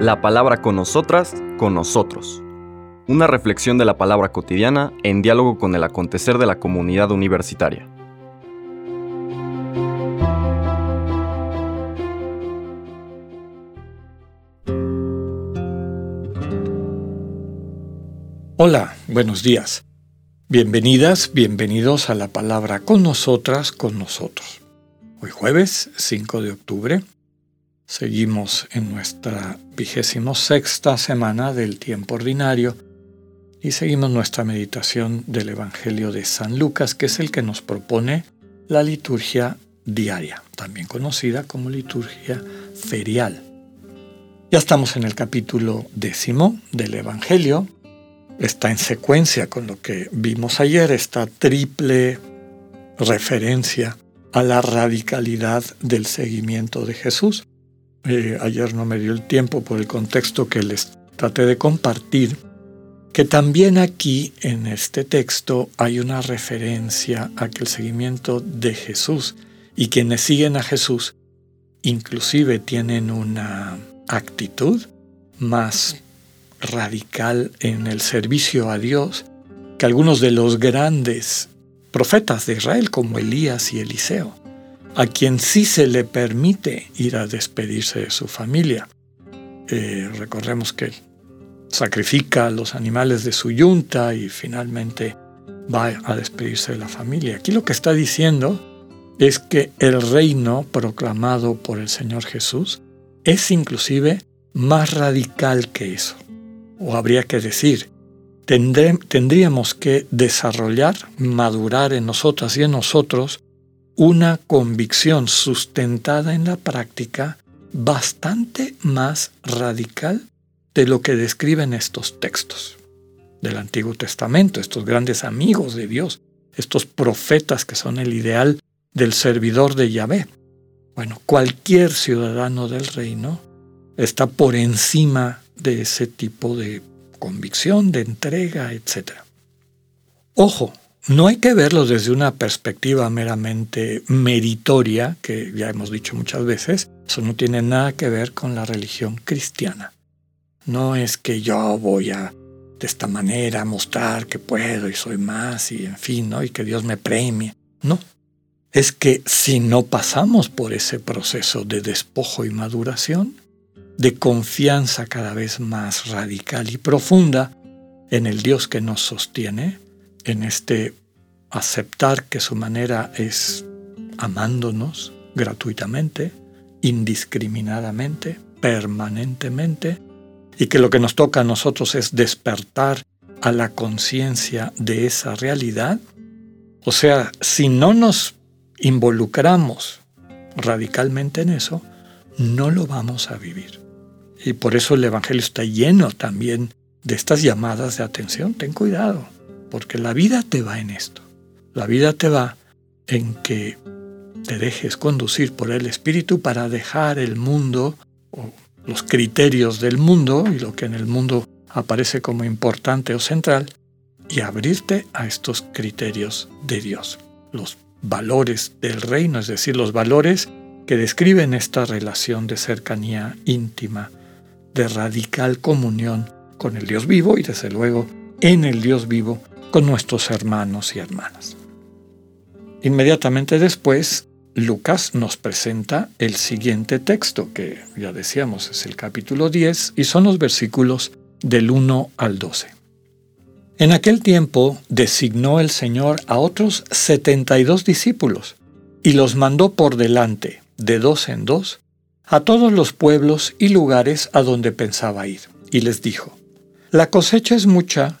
La palabra con nosotras, con nosotros. Una reflexión de la palabra cotidiana en diálogo con el acontecer de la comunidad universitaria. Hola, buenos días. Bienvenidas, bienvenidos a la palabra con nosotras, con nosotros. Hoy jueves 5 de octubre seguimos en nuestra vigésimo sexta semana del tiempo ordinario y seguimos nuestra meditación del Evangelio de San Lucas, que es el que nos propone la liturgia diaria, también conocida como liturgia ferial. Ya estamos en el capítulo décimo del Evangelio. Está en secuencia con lo que vimos ayer, esta triple referencia a la radicalidad del seguimiento de Jesús. Eh, ayer no me dio el tiempo por el contexto que les traté de compartir, que también aquí en este texto hay una referencia a que el seguimiento de Jesús y quienes siguen a Jesús inclusive tienen una actitud más radical en el servicio a Dios que algunos de los grandes profetas de Israel como Elías y Eliseo, a quien sí se le permite ir a despedirse de su familia. Eh, recordemos que sacrifica a los animales de su yunta y finalmente va a despedirse de la familia. Aquí lo que está diciendo es que el reino proclamado por el Señor Jesús es inclusive más radical que eso. O habría que decir, tendríamos que desarrollar, madurar en nosotras y en nosotros una convicción sustentada en la práctica bastante más radical de lo que describen estos textos del Antiguo Testamento, estos grandes amigos de Dios, estos profetas que son el ideal del servidor de Yahvé. Bueno, cualquier ciudadano del reino está por encima de ese tipo de convicción, de entrega, etc. Ojo, no hay que verlo desde una perspectiva meramente meritoria, que ya hemos dicho muchas veces, eso no tiene nada que ver con la religión cristiana. No es que yo voy a de esta manera mostrar que puedo y soy más y en fin, ¿no? Y que Dios me premie. No. Es que si no pasamos por ese proceso de despojo y maduración, de confianza cada vez más radical y profunda en el Dios que nos sostiene, en este aceptar que su manera es amándonos gratuitamente, indiscriminadamente, permanentemente, y que lo que nos toca a nosotros es despertar a la conciencia de esa realidad, o sea, si no nos involucramos radicalmente en eso, no lo vamos a vivir. Y por eso el Evangelio está lleno también de estas llamadas de atención. Ten cuidado, porque la vida te va en esto. La vida te va en que te dejes conducir por el Espíritu para dejar el mundo o los criterios del mundo y lo que en el mundo aparece como importante o central y abrirte a estos criterios de Dios, los valores del reino, es decir, los valores que describen esta relación de cercanía íntima, de radical comunión con el Dios vivo y desde luego en el Dios vivo con nuestros hermanos y hermanas. Inmediatamente después, Lucas nos presenta el siguiente texto, que ya decíamos es el capítulo 10, y son los versículos del 1 al 12. En aquel tiempo designó el Señor a otros 72 discípulos y los mandó por delante, de dos en dos, a todos los pueblos y lugares a donde pensaba ir, y les dijo, La cosecha es mucha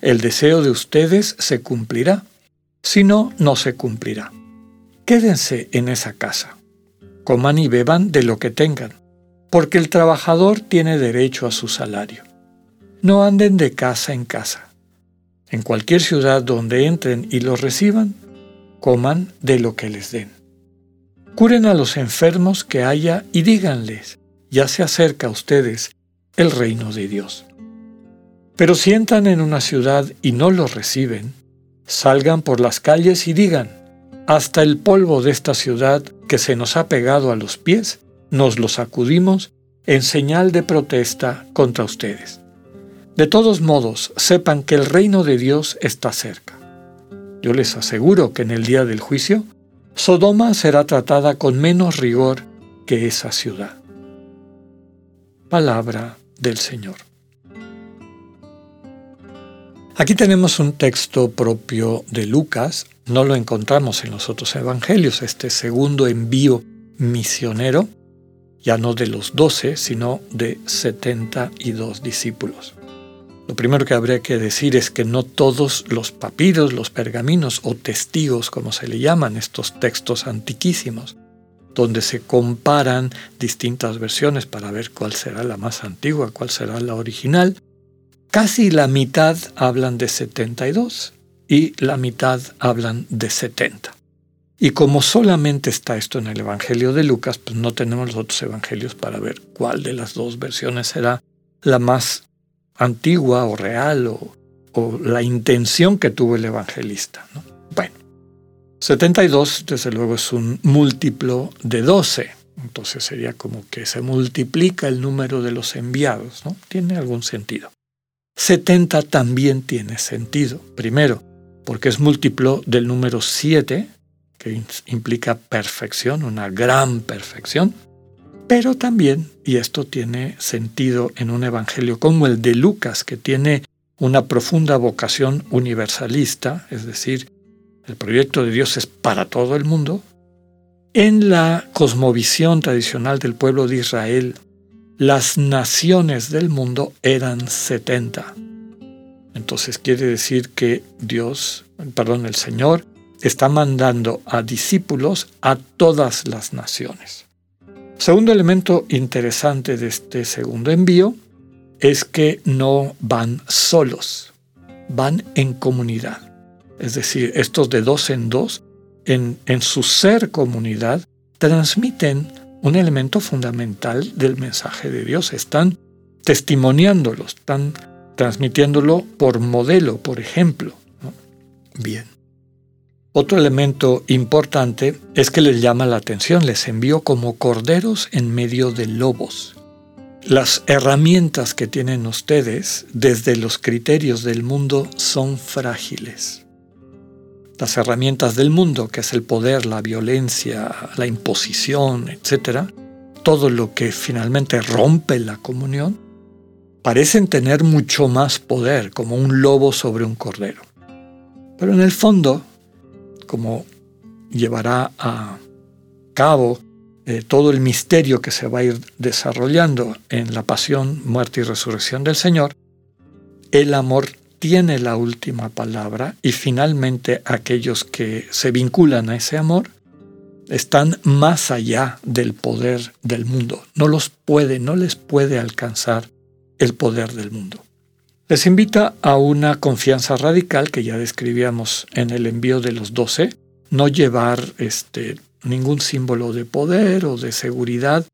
el deseo de ustedes se cumplirá, si no, no se cumplirá. Quédense en esa casa, coman y beban de lo que tengan, porque el trabajador tiene derecho a su salario. No anden de casa en casa. En cualquier ciudad donde entren y los reciban, coman de lo que les den. Curen a los enfermos que haya y díganles, ya se acerca a ustedes el reino de Dios. Pero si entran en una ciudad y no los reciben, salgan por las calles y digan, hasta el polvo de esta ciudad que se nos ha pegado a los pies, nos lo sacudimos en señal de protesta contra ustedes. De todos modos, sepan que el reino de Dios está cerca. Yo les aseguro que en el día del juicio, Sodoma será tratada con menos rigor que esa ciudad. Palabra del Señor. Aquí tenemos un texto propio de Lucas, no lo encontramos en los otros evangelios, este segundo envío misionero, ya no de los doce, sino de setenta y dos discípulos. Lo primero que habría que decir es que no todos los papiros, los pergaminos o testigos, como se le llaman estos textos antiquísimos, donde se comparan distintas versiones para ver cuál será la más antigua, cuál será la original, Casi la mitad hablan de 72 y la mitad hablan de 70. Y como solamente está esto en el Evangelio de Lucas, pues no tenemos los otros evangelios para ver cuál de las dos versiones será la más antigua o real o, la intención que tuvo el evangelista. Bueno, 72 desde luego es un múltiplo de 12, entonces sería como que se multiplica el número de los enviados, ¿no? Tiene algún sentido. 70 también tiene sentido. Primero, porque es múltiplo del número 7, que implica perfección, una gran perfección. Pero también, y esto tiene sentido en un evangelio como el de Lucas, que tiene una profunda vocación universalista, es decir, el proyecto de Dios es para todo el mundo, en la cosmovisión tradicional del pueblo de Israel las naciones del mundo eran 70. Entonces quiere decir que Dios, perdón, el Señor, está mandando a discípulos a todas las naciones. Segundo elemento interesante de este segundo envío es que no van solos, van en comunidad. Es decir, estos de dos en dos, en, en su ser comunidad, transmiten un elemento fundamental del mensaje de Dios. Están testimoniándolo, están transmitiéndolo por modelo, por ejemplo. Bien. Otro elemento importante es que les llama la atención, les envió como corderos en medio de lobos. Las herramientas que tienen ustedes desde los criterios del mundo son frágiles las herramientas del mundo, que es el poder, la violencia, la imposición, etc., todo lo que finalmente rompe la comunión, parecen tener mucho más poder, como un lobo sobre un cordero. Pero en el fondo, como llevará a cabo eh, todo el misterio que se va a ir desarrollando en la pasión, muerte y resurrección del Señor, el amor tiene la última palabra y finalmente aquellos que se vinculan a ese amor están más allá del poder del mundo. No los puede, no les puede alcanzar el poder del mundo. Les invita a una confianza radical que ya describíamos en el envío de los doce, no llevar este, ningún símbolo de poder o de seguridad,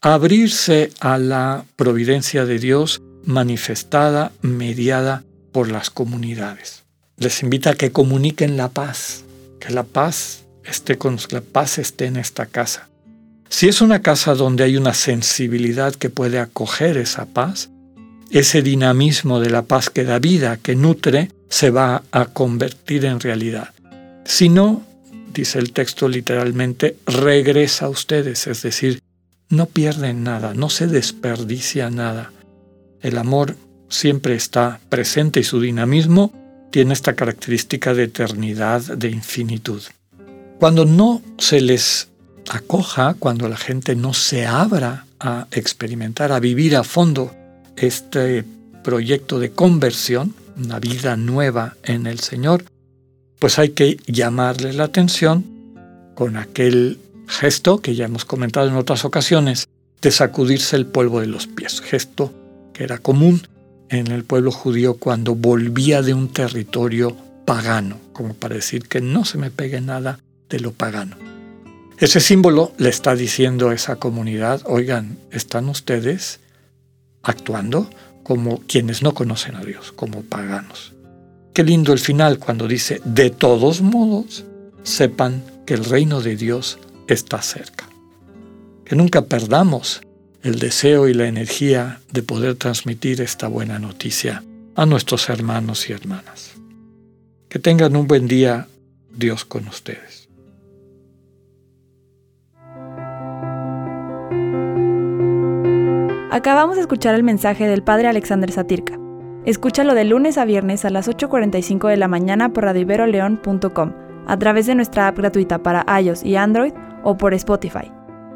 abrirse a la providencia de Dios manifestada, mediada por las comunidades. Les invita a que comuniquen la paz, que la paz esté con la paz esté en esta casa. Si es una casa donde hay una sensibilidad que puede acoger esa paz, ese dinamismo de la paz que da vida, que nutre, se va a convertir en realidad. Si no, dice el texto literalmente, regresa a ustedes, es decir, no pierden nada, no se desperdicia nada. El amor siempre está presente y su dinamismo tiene esta característica de eternidad, de infinitud. Cuando no se les acoja, cuando la gente no se abra a experimentar, a vivir a fondo este proyecto de conversión, una vida nueva en el Señor, pues hay que llamarle la atención con aquel gesto que ya hemos comentado en otras ocasiones de sacudirse el polvo de los pies, gesto que era común en el pueblo judío cuando volvía de un territorio pagano, como para decir que no se me pegue nada de lo pagano. Ese símbolo le está diciendo a esa comunidad, oigan, están ustedes actuando como quienes no conocen a Dios, como paganos. Qué lindo el final cuando dice, de todos modos, sepan que el reino de Dios está cerca. Que nunca perdamos el deseo y la energía de poder transmitir esta buena noticia a nuestros hermanos y hermanas. Que tengan un buen día, Dios con ustedes. Acabamos de escuchar el mensaje del Padre Alexander Satirka. Escúchalo de lunes a viernes a las 8.45 de la mañana por radiveroleón.com, a través de nuestra app gratuita para iOS y Android o por Spotify.